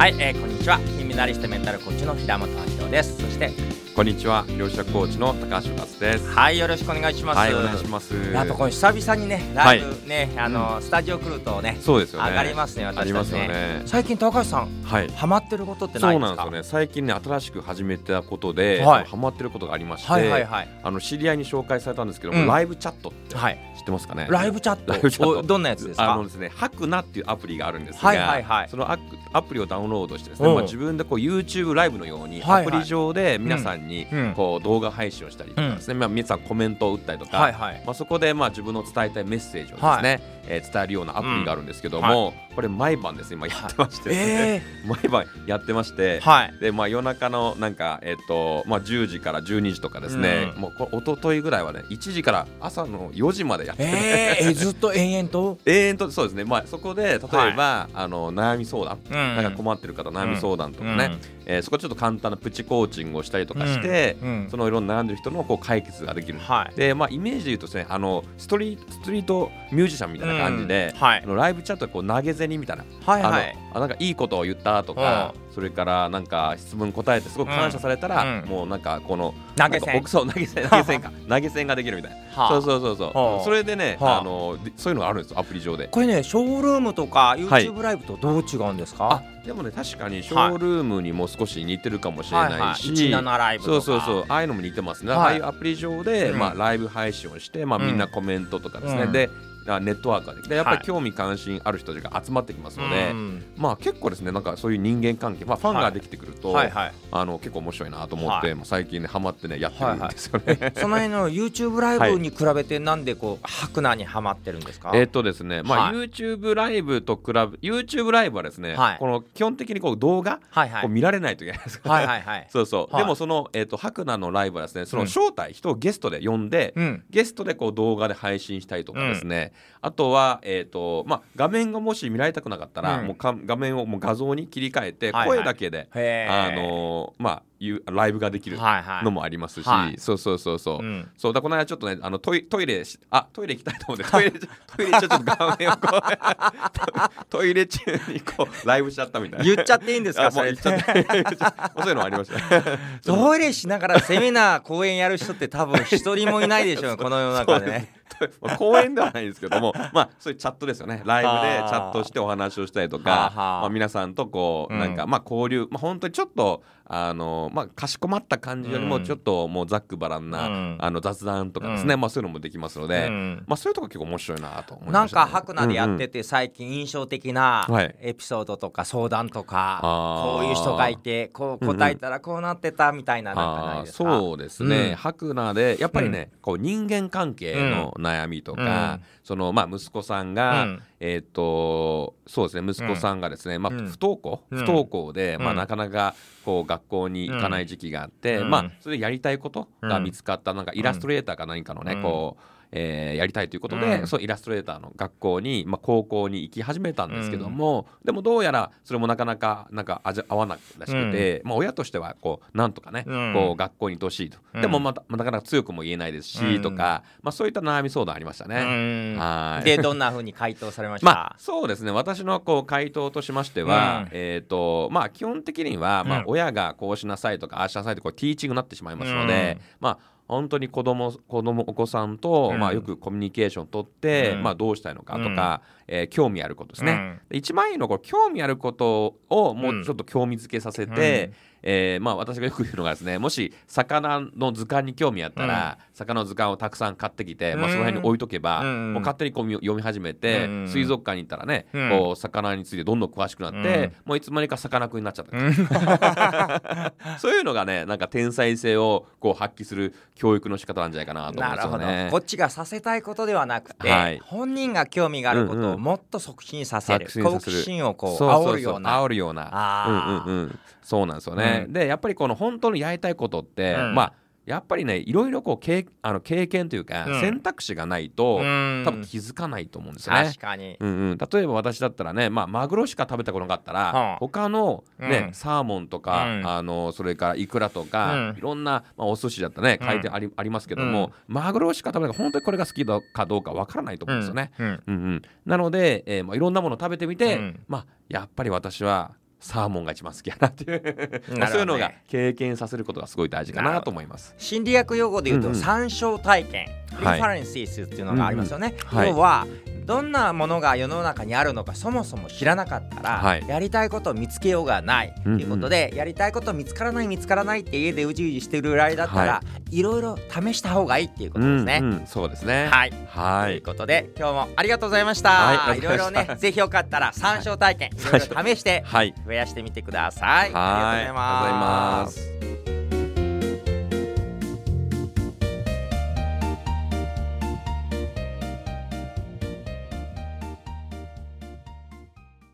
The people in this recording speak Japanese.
はい、えー、こんにちは。金メダリストメンタルコーチの平本明夫です。そしてこんにちは。両者コーチの高橋勝です。はいよろしくお願いします。はいお願いします。やっぱこの久々にねライブね、あのスタジオ来るとねそうですよね。上がりますねあ私たちりますよね。ね最近高橋さんはい。ハマってることってなそいうですか？なんですよね。最近ね新しく始めたことで、はい。ハマってることがありまして、はいはいはい。あの知り合いに紹介されたんですけども、うん。ライブチャットってはい。知ってますかね？ライブチャット？どんなやつですか？あのですね、ハクナっていうアプリがあるんですが、はいはいはい。そのアプアプリをダウンロードしてですね、うん。まあ、自分でこう YouTube ライブのようにはいはい。アプリ上で皆さんにうん。こう動画配信をしたりとかですね、まあ、皆さんコメントを打ったりとか、まあ、そこでまあ自分の伝えたいメッセージをですね、はいえー伝えるようなアプリがあるんですけども、これ毎晩ですね今やってましてね、え 毎晩やってまして、ー、はい。でまあ、夜中のなんか、えっとまあ、10時から12時とかですね、うん。もうこ一昨日ぐらいはね1時から朝の4時までやってて、えー、えずっと延々と？永遠とそうですね、まあ、そこで例えば、あの悩み相談、うん。なんか困ってる方悩み相談とかね、えーそこでちょっと簡単なプチコーチングをしたりとかして、うん。うん。そのいろんな悩んでる人のこう解決ができる。はい。でまあ、イメージで言うとですねあのストリストリートミュージシャンみたいな感じで、うん。はい。あのライブチャットでこう投げ銭みたいな、はいはい。あのあなんかいいことを言ったとか、それからなんか質問答えてすごく感謝されたら、うん。うんもうなんかこの投げ銭。投げ銭投げ銭か。投げ銭ができるみたいな、はあ。そうそうそうそう、はあ。それでね、はあ。あのでそういうのがあるんですよアプリ上で。これねショールームとかはい。YouTube ライブとどう違うんですか、あでもね確かにショールームにも少し似てるかもしれないし、はいはい、17ライブとか。そうそうそう。ああいうのも似てますね、はい。ああいうアプリ上で、うん。まあ、ライブ配信をして、まあ、うん。みんなコメントとかですね、うん。であネットワークができてやっぱりはい。興味関心ある人たちが集まってきますので、うん。まあ結構ですねなんかそういう人間関係、まあ、ファンができてくると、はいはい。あの結構面白いなと思って、はい。もう最近ねハマってねやってるんですよね。その辺の YouTube ライブに比べてなんでこうハクナーにはまってるんですか？えっとですね、まあ、はい。YouTube ライブと比べ YouTube ライブはですね、はい。この基本的にこう動画、はいはい。こう見られないといけないですか？ら、はいはいはい。そうそう、はい。でもその、えー、と白菜のライブはですねそのうん。招待、人をゲストで呼んで、うん。ゲストでこう動画で配信したりとかですね、あとは、えーとまあ、画面がもし見られたくなかったら、うん。もうか画面をもう画像に切り替えてはいはい。声だけで、あのーまあいうライブができるはいはい。のもありますし、はい。そうそうそうそう、うん。そうだこの間ちょっとねあのトイトイレしあトイレ行きたいと思って トイレトイレちょっと画面をこう トイレ中にこうライブしちゃったみたいな。言っちゃっていいんですかそれ。そういうのもありました。トイレしながらセミナー講演やる人って多分一人もいないでしょうこの世の中でねま あ公演ではないんですけども、まあそういうチャットですよね。ライブでチャットしてお話をしたりとか、まあ皆さんとこう、うん。なんかまあ交流、まあ本当にちょっとあのまあかしこまった感じよりもうん。ちょっともうざっくばらんな、うん。あの雑談とかですね、うん。まあそういうのもできますので、うん。まあそういうとこ結構面白いなと思いなんました、ね。かハクナでやってて、て最近印象的なはい。エピソードとか相談とかこういう人がいてこう答えたらこうなってたみたいななんかないですか？そうですね、うん。白菜でやっぱりね、こう人間関係の悩みとか、うん。そのまあ息子さんが、うん。えーっとそうですね息子さんがですね、まあうん。不登校、うん。不登校で、まあうんなかなかこう学校に行かない時期があって、うん。まあそれでやりたいことが見つかったなんかイラストレーターか何かのね、うん。こうえーやりたいということで、うん。そうイラストレーターの学校に、まあ、高校に行き始めたんですけども、でもどうやらそれもなかなかなんか味合わなくらしくて、まあ、親としてはこうなんとかね、うん。こう学校に行ってほしいと、うん。でもまたまあなかなか強くも言えないですし、うん。とか、まあ、そういった悩み相談ありましたね。うん。はい。でどんな風に回答されました、まあ、そうですね。私のこう回答としましては、うん。えーとまあ、基本的には、まあうん、親がこうしなさいとかああしなさいとかティーチングになってしまいますので、うん。まあ本当に子供子供お子さんと、うん。まあ、よくコミュニケーション取って、うん。まあ、どうしたいのかとか、えー興味あることですね。うん。で一番いいのはこう興味あることをもうちょっと興味づけさせて、うんえーまあ、私がよく言うのがですねもし魚の図鑑に興味あったら、魚の図鑑をたくさん買ってきて、まあ、その辺に置いとけば、うんもう勝手にこう読み始めて、うん水族館に行ったらね、うん。こう魚についてどんどん詳しくなって、もういつまにかさかなクンになっちゃった、そういうのがねなんか天才性をこう発揮する教育の仕方なんじゃないかなと思うんなるほど、ですよねこ。っちがさせたいことではなくて、はい。本人が興味があるこうんうん。とをもっと促進させる、促進させる。好奇心をこう煽るような。煽るような。うんうんうん。そうなんですよね、うん。でやっぱりこの本当にやりたいことって、うん。まあやっぱりねいろいろこう経あの経験というか、うん。選択肢がないと、うん。多分気づかないと思うんですよね。確。かに、うんうん、例えば私だったらね、まあ、マグロしか食べたことなかったら、はあ。他の、ねうん。サーモンとか、うん。あのそれからイクラとか、うん。いろんな、まあ、お寿司だったらね書いてあり,、ありますけども、マグロしか食べない本当にこれが好きだかどうかわからないと思うんですよね。うん。うん。うん、なので、えーまあ、いろんなものを食べてみて、うん。まあ、やっぱり私はサーモンが一番好きやなっていう。ねそういうのが経験させることがすごい大事かなと思います。心理学用語で言うとうんうん。参照体験、リフはいァレンシスっていうのがありますよね、うんうん。はい。要はどんなものが世の中にあるのかそもそも知らなかったら、はいやりたいことを見つけようがないとうんうんいうことで、やりたいこと見つからない見つからないって家でうじうじしてる間だったら、、はいろいろ試した方がいいっていうことですね。うんうんそうですね。はいというはい。ことで今日もありがとうございました、はいいろいろね ぜひよかったら参照体験いろいろ試してはい。増やしてみてくださいはい。ありがとうございます。